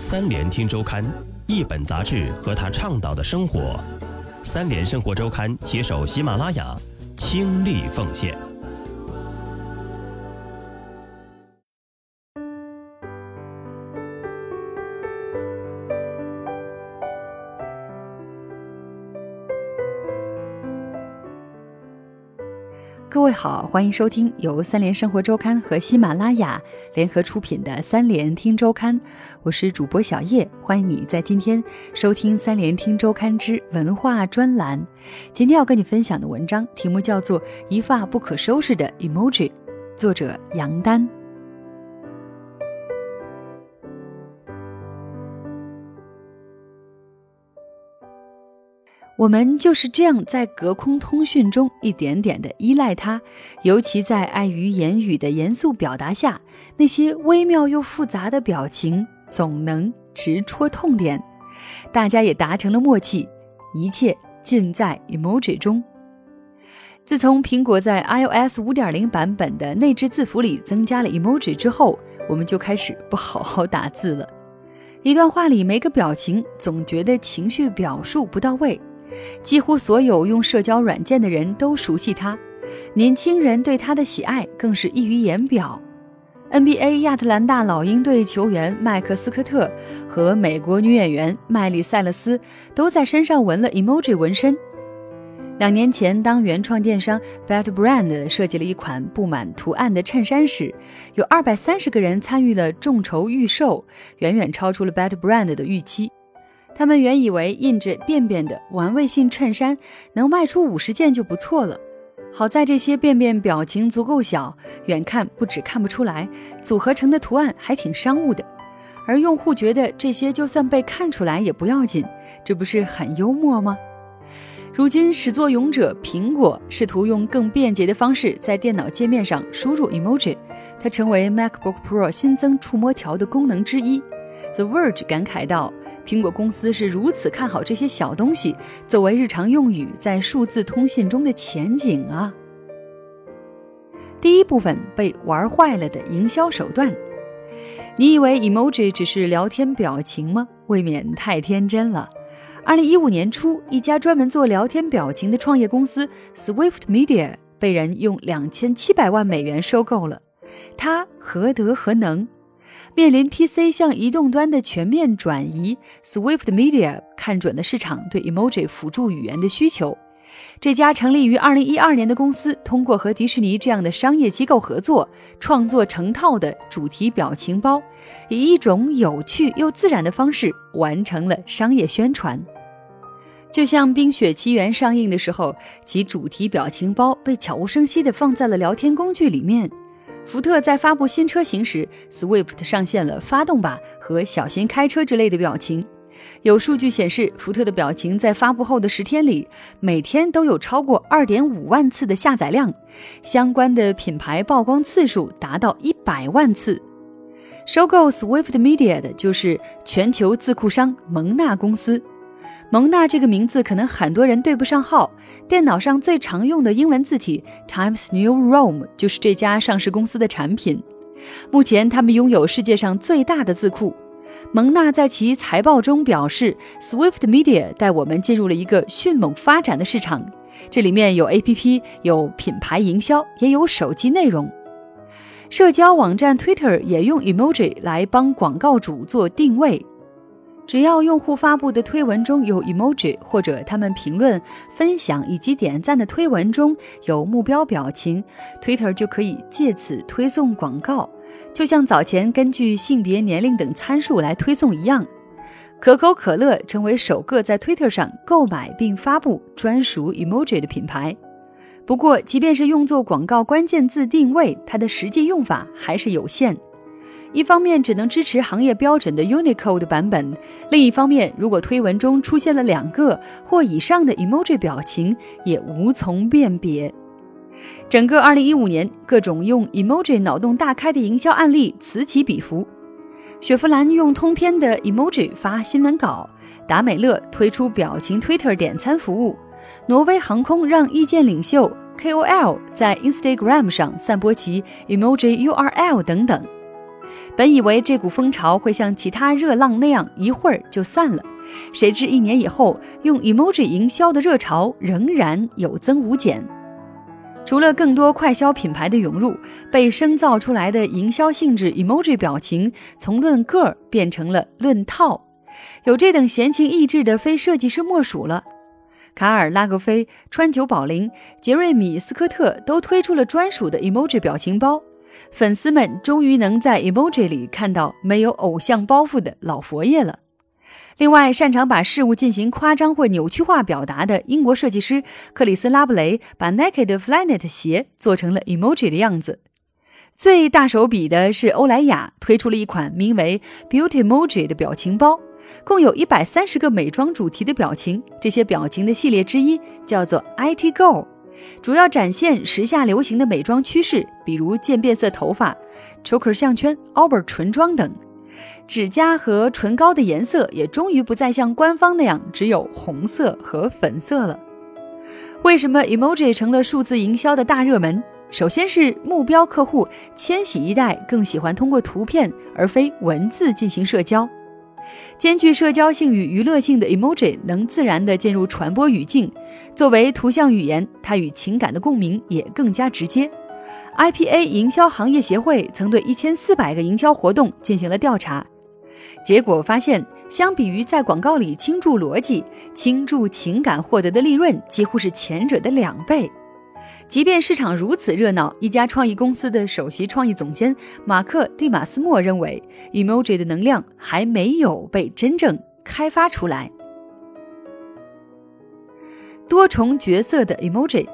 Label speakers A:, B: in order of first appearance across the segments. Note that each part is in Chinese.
A: 三联听周刊，一本杂志和他倡导的生活。三联生活周刊携手喜马拉雅，倾力奉献。
B: 位好，欢迎收听由三联生活周刊和喜马拉雅联合出品的《三联听周刊》，我是主播小叶，欢迎你在今天收听《三联听周刊之文化专栏》。今天要跟你分享的文章题目叫做《一发不可收拾的 emoji》，作者杨丹。我们就是这样在隔空通讯中一点点的依赖它，尤其在碍于言语的严肃表达下，那些微妙又复杂的表情总能直戳痛点。大家也达成了默契，一切尽在 emoji 中。自从苹果在 iOS 5.0版本的内置字符里增加了 emoji 之后，我们就开始不好好打字了。一段话里没个表情，总觉得情绪表述不到位。几乎所有用社交软件的人都熟悉他，年轻人对他的喜爱更是溢于言表。NBA 亚特兰大老鹰队球员麦克斯科特和美国女演员麦莉塞勒斯都在身上纹了 emoji 纹身。两年前，当原创电商 Bad Brand 设计了一款布满图案的衬衫时，有二百三十个人参与了众筹预售，远远超出了 Bad Brand 的预期。他们原以为印着便便的玩味性衬衫能卖出五十件就不错了，好在这些便便表情足够小，远看不止看不出来，组合成的图案还挺商务的。而用户觉得这些就算被看出来也不要紧，这不是很幽默吗？如今始作俑者苹果试图用更便捷的方式在电脑界面上输入 emoji，它成为 MacBook Pro 新增触摸条的功能之一。The Verge 感慨道。苹果公司是如此看好这些小东西作为日常用语在数字通信中的前景啊！第一部分被玩坏了的营销手段，你以为 emoji 只是聊天表情吗？未免太天真了。二零一五年初，一家专门做聊天表情的创业公司 Swift Media 被人用两千七百万美元收购了，它何德何能？面临 PC 向移动端的全面转移，Swift Media 看准了市场对 emoji 辅助语言的需求。这家成立于2012年的公司，通过和迪士尼这样的商业机构合作，创作成套的主题表情包，以一种有趣又自然的方式完成了商业宣传。就像《冰雪奇缘》上映的时候，其主题表情包被悄无声息地放在了聊天工具里面。福特在发布新车型时，Swift 上线了“发动吧”和“小心开车”之类的表情。有数据显示，福特的表情在发布后的十天里，每天都有超过二点五万次的下载量，相关的品牌曝光次数达到一百万次。收购 Swift Media 的就是全球字库商蒙纳公司。蒙纳这个名字可能很多人对不上号。电脑上最常用的英文字体 Times New Roman 就是这家上市公司的产品。目前，他们拥有世界上最大的字库。蒙纳在其财报中表示，Swift Media 带我们进入了一个迅猛发展的市场。这里面有 APP，有品牌营销，也有手机内容。社交网站 Twitter 也用 emoji 来帮广告主做定位。只要用户发布的推文中有 emoji，或者他们评论、分享以及点赞的推文中有目标表情，Twitter 就可以借此推送广告，就像早前根据性别、年龄等参数来推送一样。可口可乐成为首个在 Twitter 上购买并发布专属 emoji 的品牌。不过，即便是用作广告关键字定位，它的实际用法还是有限。一方面只能支持行业标准的 Unicode 版本，另一方面，如果推文中出现了两个或以上的 emoji 表情，也无从辨别。整个2015年，各种用 emoji 脑洞大开的营销案例此起彼伏。雪佛兰用通篇的 emoji 发新闻稿，达美乐推出表情 Twitter 点餐服务，挪威航空让意见领袖 KOL 在 Instagram 上散播其 emoji URL 等等。本以为这股风潮会像其他热浪那样一会儿就散了，谁知一年以后，用 emoji 营销的热潮仍然有增无减。除了更多快消品牌的涌入，被生造出来的营销性质 emoji 表情从论个变成了论套，有这等闲情逸致的非设计师莫属了。卡尔拉格菲、川久保玲、杰瑞米斯科特都推出了专属的 emoji 表情包，粉丝们终于能在 emoji 里看到没有偶像包袱的老佛爷了。另外，擅长把事物进行夸张或扭曲化表达的英国设计师克里斯拉布雷，把 Naked Flyknit 鞋做成了 emoji 的样子。最大手笔的是欧莱雅推出了一款名为 Beauty Emoji 的表情包，共有一百三十个美妆主题的表情。这些表情的系列之一叫做 IT Girl，主要展现时下流行的美妆趋势，比如渐变色头发、choker 项圈、Albert 唇妆等。指甲和唇膏的颜色也终于不再像官方那样只有红色和粉色了。为什么 emoji 成了数字营销的大热门？首先是目标客户千禧一代更喜欢通过图片而非文字进行社交，兼具社交性与娱乐性的 emoji 能自然地进入传播语境。作为图像语言，它与情感的共鸣也更加直接。IPA 营销行业协会曾对一千四百个营销活动进行了调查。结果发现，相比于在广告里倾注逻辑、倾注情感获得的利润，几乎是前者的两倍。即便市场如此热闹，一家创意公司的首席创意总监马克·蒂马斯莫认为，emoji 的能量还没有被真正开发出来。多重角色的 emoji，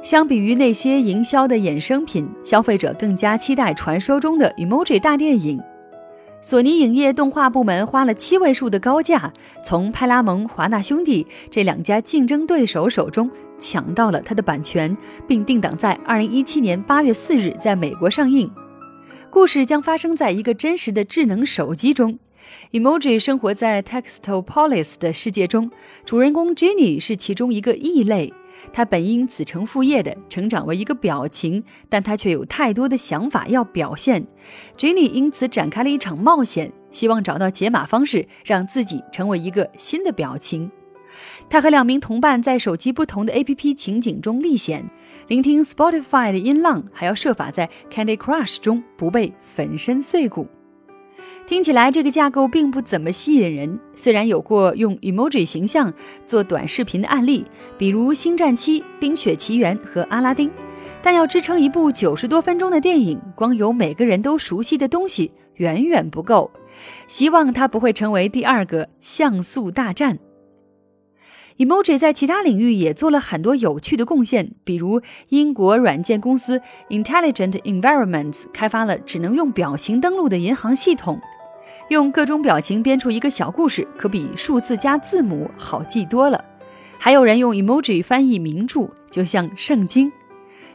B: 相比于那些营销的衍生品，消费者更加期待传说中的 emoji 大电影。索尼影业动画部门花了七位数的高价，从派拉蒙、华纳兄弟这两家竞争对手手中抢到了它的版权，并定档在二零一七年八月四日在美国上映。故事将发生在一个真实的智能手机中，emoji 生活在 Textopolis 的世界中，主人公 Jenny 是其中一个异类。他本应子承父业的成长为一个表情，但他却有太多的想法要表现。Jenny 因此展开了一场冒险，希望找到解码方式，让自己成为一个新的表情。他和两名同伴在手机不同的 APP 情景中历险，聆听 Spotify 的音浪，还要设法在 Candy Crush 中不被粉身碎骨。听起来这个架构并不怎么吸引人。虽然有过用 emoji 形象做短视频的案例，比如《星战七》《冰雪奇缘》和《阿拉丁》，但要支撑一部九十多分钟的电影，光有每个人都熟悉的东西远远不够。希望它不会成为第二个像素大战。Emoji 在其他领域也做了很多有趣的贡献，比如英国软件公司 Intelligent Environments 开发了只能用表情登录的银行系统。用各种表情编出一个小故事，可比数字加字母好记多了。还有人用 emoji 翻译名著，就像圣经。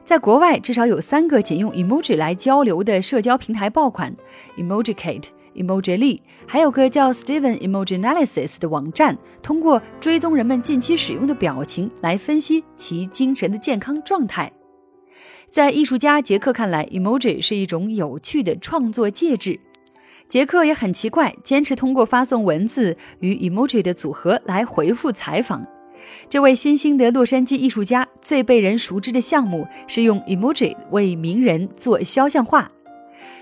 B: 在国外，至少有三个仅用 emoji 来交流的社交平台爆款：Emojicate、Emojily，还有个叫 Steven Emoji Analysis 的网站，通过追踪人们近期使用的表情来分析其精神的健康状态。在艺术家杰克看来，emoji 是一种有趣的创作介质。杰克也很奇怪，坚持通过发送文字与 emoji 的组合来回复采访。这位新兴的洛杉矶艺术家最被人熟知的项目是用 emoji 为名人做肖像画。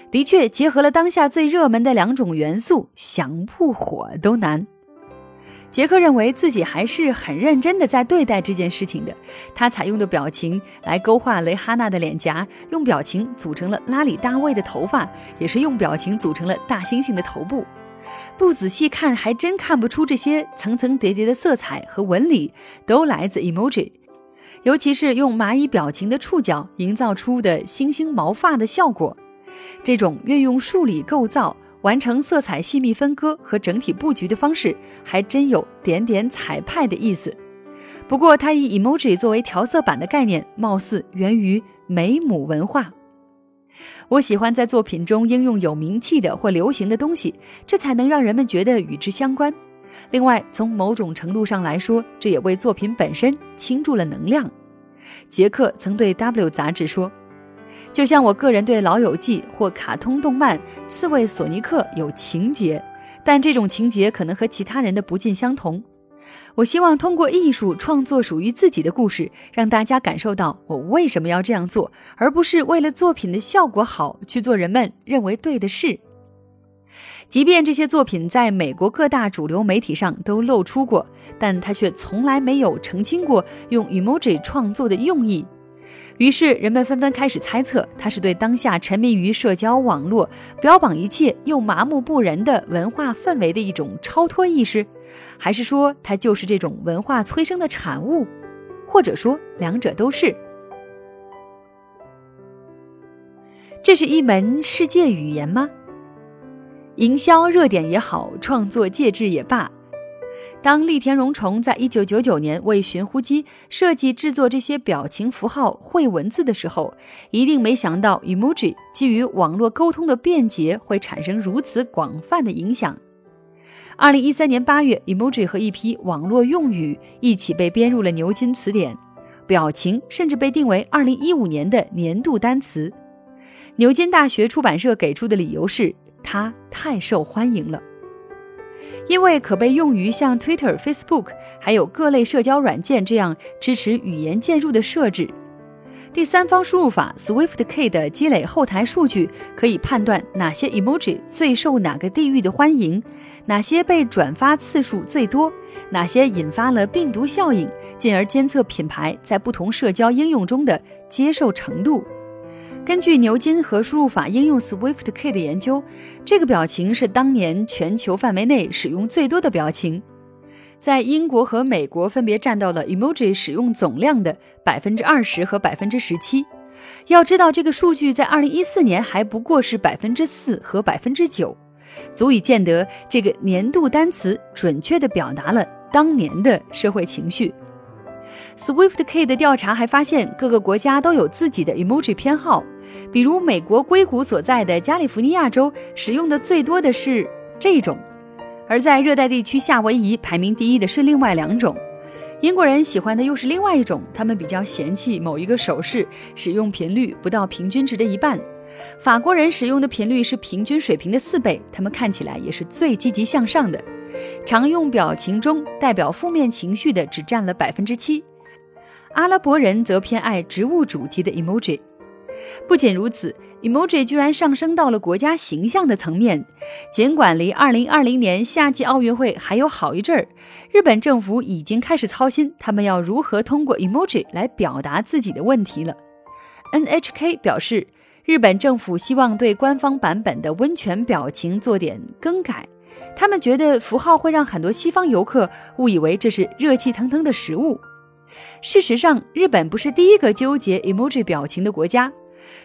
B: 的确，结合了当下最热门的两种元素，想不火都难。杰克认为自己还是很认真的在对待这件事情的。他采用的表情来勾画雷哈娜的脸颊，用表情组成了拉里大卫的头发，也是用表情组成了大猩猩的头部。不仔细看，还真看不出这些层层叠叠的色彩和纹理都来自 emoji。尤其是用蚂蚁表情的触角营造出的猩猩毛发的效果，这种运用数理构造。完成色彩细密分割和整体布局的方式，还真有点点彩派的意思。不过，它以 emoji 作为调色板的概念，貌似源于美母文化。我喜欢在作品中应用有名气的或流行的东西，这才能让人们觉得与之相关。另外，从某种程度上来说，这也为作品本身倾注了能量。杰克曾对 W 杂志说。就像我个人对《老友记》或卡通动漫《刺猬索尼克》有情节，但这种情节可能和其他人的不尽相同。我希望通过艺术创作属于自己的故事，让大家感受到我为什么要这样做，而不是为了作品的效果好去做人们认为对的事。即便这些作品在美国各大主流媒体上都露出过，但他却从来没有澄清过用 emoji 创作的用意。于是人们纷纷开始猜测，他是对当下沉迷于社交网络、标榜一切又麻木不仁的文化氛围的一种超脱意识，还是说他就是这种文化催生的产物，或者说两者都是。这是一门世界语言吗？营销热点也好，创作介质也罢，当立田荣虫在一九九九年为寻呼机设计制作这些表情符号绘文字的时候，一定没想到 emoji 基于网络沟通的便捷会产生如此广泛的影响。二零一三年八月，emoji 和一批网络用语一起被编入了牛津词典，表情甚至被定为二零一五年的年度单词。牛津大学出版社给出的理由是。它太受欢迎了，因为可被用于像 Twitter、Facebook 还有各类社交软件这样支持语言键入的设置。第三方输入法 SwiftK 的积累后台数据可以判断哪些 emoji 最受哪个地域的欢迎，哪些被转发次数最多，哪些引发了病毒效应，进而监测品牌在不同社交应用中的接受程度。根据牛津和输入法应用 SwiftK 的研究，这个表情是当年全球范围内使用最多的表情，在英国和美国分别占到了 emoji 使用总量的百分之二十和百分之十七。要知道，这个数据在二零一四年还不过是百分之四和百分之九，足以见得这个年度单词准确地表达了当年的社会情绪。SwiftK 的调查还发现，各个国家都有自己的 emoji 偏好。比如，美国硅谷所在的加利福尼亚州使用的最多的是这种，而在热带地区夏威夷排名第一的是另外两种。英国人喜欢的又是另外一种，他们比较嫌弃某一个手势使用频率不到平均值的一半。法国人使用的频率是平均水平的四倍，他们看起来也是最积极向上的。常用表情中代表负面情绪的只占了百分之七。阿拉伯人则偏爱植物主题的 emoji。不仅如此，emoji 居然上升到了国家形象的层面。尽管离2020年夏季奥运会还有好一阵儿，日本政府已经开始操心他们要如何通过 emoji 来表达自己的问题了。NHK 表示，日本政府希望对官方版本的温泉表情做点更改。他们觉得符号会让很多西方游客误以为这是热气腾腾的食物。事实上，日本不是第一个纠结 emoji 表情的国家。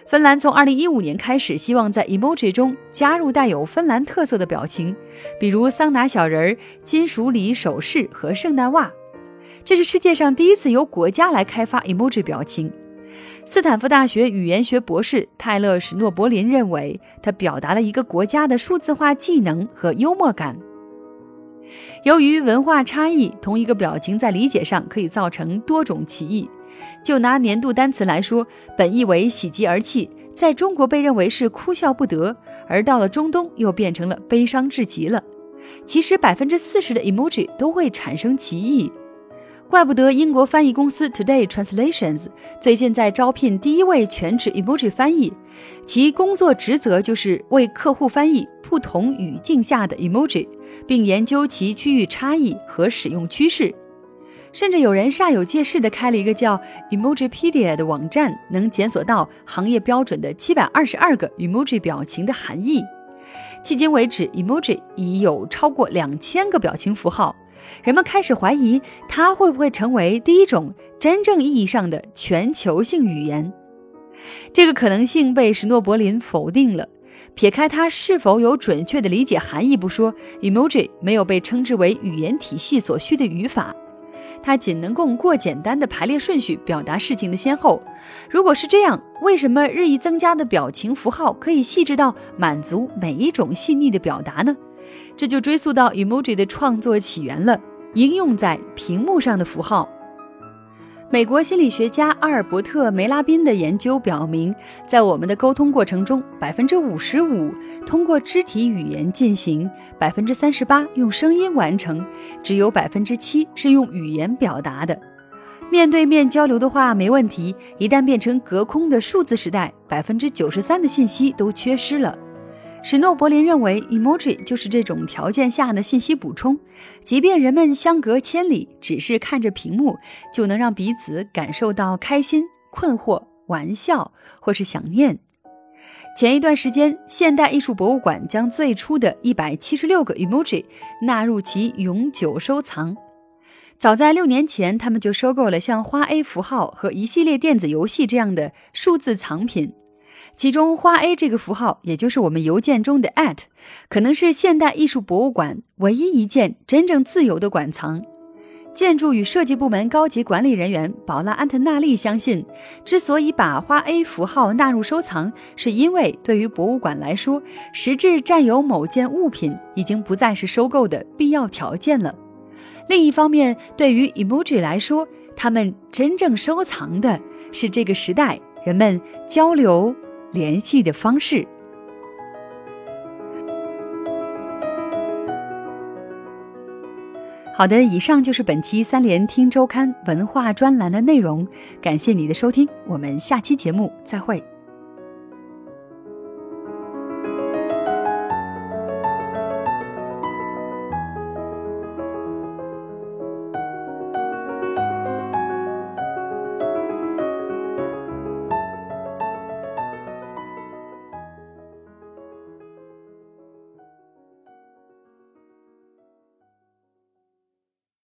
B: 芬兰从2015年开始，希望在 emoji 中加入带有芬兰特色的表情，比如桑拿小人、金属礼手势和圣诞袜。这是世界上第一次由国家来开发 emoji 表情。斯坦福大学语言学博士泰勒·史诺伯林认为，它表达了一个国家的数字化技能和幽默感。由于文化差异，同一个表情在理解上可以造成多种歧义。就拿年度单词来说，本意为喜极而泣，在中国被认为是哭笑不得，而到了中东又变成了悲伤至极了。其实百分之四十的 emoji 都会产生歧义，怪不得英国翻译公司 Today Translations 最近在招聘第一位全职 emoji 翻译，其工作职责就是为客户翻译不同语境下的 emoji，并研究其区域差异和使用趋势。甚至有人煞有介事地开了一个叫 Emojipedia 的网站，能检索到行业标准的七百二十二个 emoji 表情的含义。迄今为止，emoji 已有超过两千个表情符号。人们开始怀疑它会不会成为第一种真正意义上的全球性语言。这个可能性被史诺伯林否定了。撇开它是否有准确的理解含义不说，emoji 没有被称之为语言体系所需的语法。它仅能够过简单的排列顺序表达事情的先后。如果是这样，为什么日益增加的表情符号可以细致到满足每一种细腻的表达呢？这就追溯到 emoji 的创作起源了。应用在屏幕上的符号，美国心理学家阿尔伯特·梅拉宾的研究表明，在我们的沟通过程中，百分之五十五通过肢体语言进行，百分之三十八用声音完成，只有百分之七是用语言表达的。面对面交流的话没问题，一旦变成隔空的数字时代，百分之九十三的信息都缺失了。史诺伯林认为，emoji 就是这种条件下的信息补充。即便人们相隔千里，只是看着屏幕，就能让彼此感受到开心、困惑、玩笑或是想念。前一段时间，现代艺术博物馆将最初的一百七十六个 emoji 纳入其永久收藏。早在六年前，他们就收购了像花 A 符号和一系列电子游戏这样的数字藏品。其中，花 A 这个符号，也就是我们邮件中的 at，可能是现代艺术博物馆唯一一件真正自由的馆藏。建筑与设计部门高级管理人员宝拉·安特纳利相信，之所以把花 A 符号纳入收藏，是因为对于博物馆来说，实质占有某件物品已经不再是收购的必要条件了。另一方面，对于 emoji 来说，他们真正收藏的是这个时代人们交流。联系的方式。好的，以上就是本期三联听周刊文化专栏的内容，感谢你的收听，我们下期节目再会。